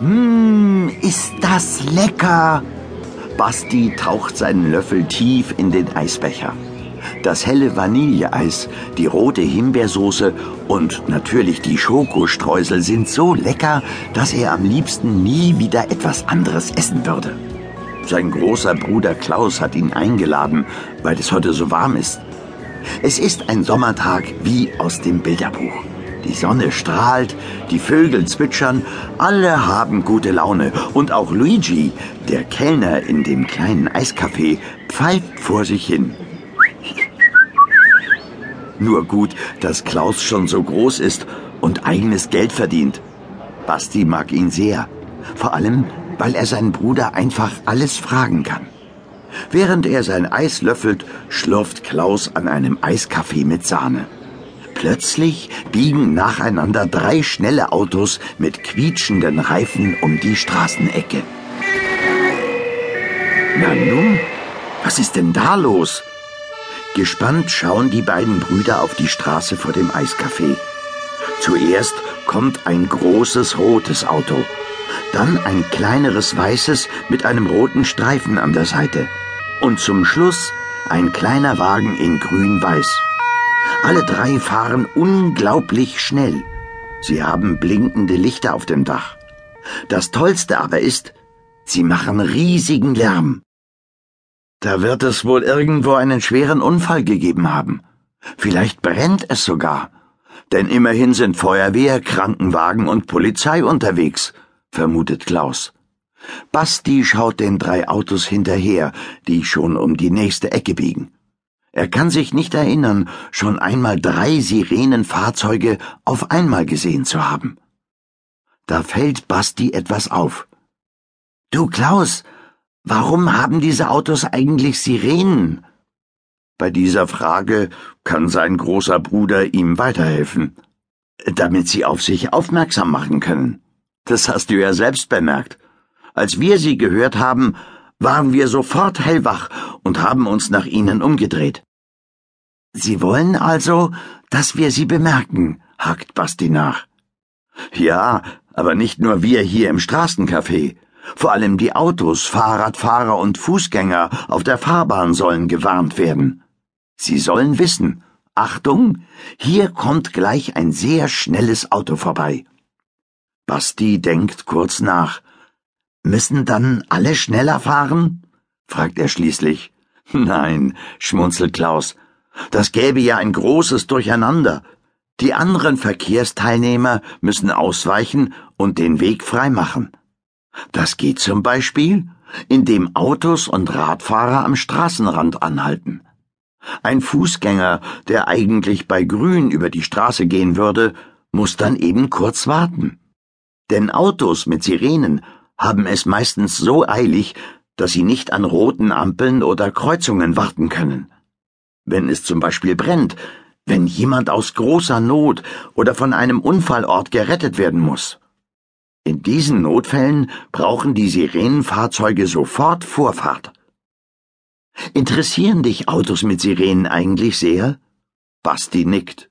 Mmm, ist das lecker! Basti taucht seinen Löffel tief in den Eisbecher. Das helle Vanilleeis, die rote Himbeersoße und natürlich die Schokostreusel sind so lecker, dass er am liebsten nie wieder etwas anderes essen würde. Sein großer Bruder Klaus hat ihn eingeladen, weil es heute so warm ist. Es ist ein Sommertag wie aus dem Bilderbuch. Die Sonne strahlt, die Vögel zwitschern, alle haben gute Laune und auch Luigi, der Kellner in dem kleinen Eiscafé, pfeift vor sich hin. Nur gut, dass Klaus schon so groß ist und eigenes Geld verdient. Basti mag ihn sehr, vor allem, weil er seinen Bruder einfach alles fragen kann. Während er sein Eis löffelt, schlurft Klaus an einem Eiskaffee mit Sahne. Plötzlich biegen nacheinander drei schnelle Autos mit quietschenden Reifen um die Straßenecke. Na nun, was ist denn da los? Gespannt schauen die beiden Brüder auf die Straße vor dem Eiscafé. Zuerst kommt ein großes rotes Auto, dann ein kleineres weißes mit einem roten Streifen an der Seite und zum Schluss ein kleiner Wagen in grün-weiß. Alle drei fahren unglaublich schnell. Sie haben blinkende Lichter auf dem Dach. Das Tollste aber ist, sie machen riesigen Lärm. Da wird es wohl irgendwo einen schweren Unfall gegeben haben. Vielleicht brennt es sogar. Denn immerhin sind Feuerwehr, Krankenwagen und Polizei unterwegs, vermutet Klaus. Basti schaut den drei Autos hinterher, die schon um die nächste Ecke biegen. Er kann sich nicht erinnern, schon einmal drei Sirenenfahrzeuge auf einmal gesehen zu haben. Da fällt Basti etwas auf. Du Klaus, warum haben diese Autos eigentlich Sirenen? Bei dieser Frage kann sein großer Bruder ihm weiterhelfen, damit sie auf sich aufmerksam machen können. Das hast du ja selbst bemerkt. Als wir sie gehört haben, waren wir sofort hellwach und haben uns nach ihnen umgedreht. Sie wollen also, dass wir sie bemerken, hakt Basti nach. Ja, aber nicht nur wir hier im Straßencafé. Vor allem die Autos, Fahrradfahrer und Fußgänger auf der Fahrbahn sollen gewarnt werden. Sie sollen wissen, Achtung, hier kommt gleich ein sehr schnelles Auto vorbei. Basti denkt kurz nach. Müssen dann alle schneller fahren? fragt er schließlich. Nein, schmunzelt Klaus. Das gäbe ja ein großes Durcheinander. Die anderen Verkehrsteilnehmer müssen ausweichen und den Weg freimachen. Das geht zum Beispiel, indem Autos und Radfahrer am Straßenrand anhalten. Ein Fußgänger, der eigentlich bei Grün über die Straße gehen würde, muss dann eben kurz warten. Denn Autos mit Sirenen haben es meistens so eilig, dass sie nicht an roten Ampeln oder Kreuzungen warten können wenn es zum Beispiel brennt, wenn jemand aus großer Not oder von einem Unfallort gerettet werden muss. In diesen Notfällen brauchen die Sirenenfahrzeuge sofort Vorfahrt. Interessieren dich Autos mit Sirenen eigentlich sehr? Basti nickt.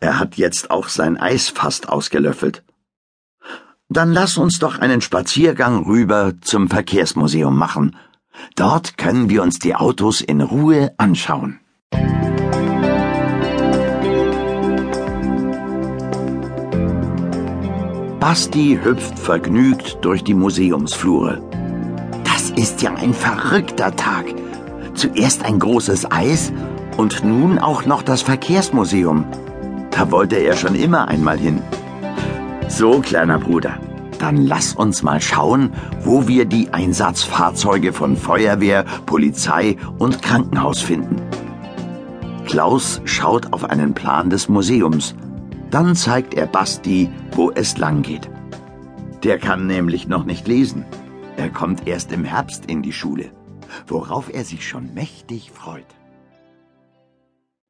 Er hat jetzt auch sein Eis fast ausgelöffelt. Dann lass uns doch einen Spaziergang rüber zum Verkehrsmuseum machen. Dort können wir uns die Autos in Ruhe anschauen. Basti hüpft vergnügt durch die Museumsflure. Das ist ja ein verrückter Tag. Zuerst ein großes Eis und nun auch noch das Verkehrsmuseum. Da wollte er schon immer einmal hin. So, kleiner Bruder, dann lass uns mal schauen, wo wir die Einsatzfahrzeuge von Feuerwehr, Polizei und Krankenhaus finden. Klaus schaut auf einen Plan des Museums. Dann zeigt er Basti, wo es lang geht. Der kann nämlich noch nicht lesen. Er kommt erst im Herbst in die Schule, worauf er sich schon mächtig freut.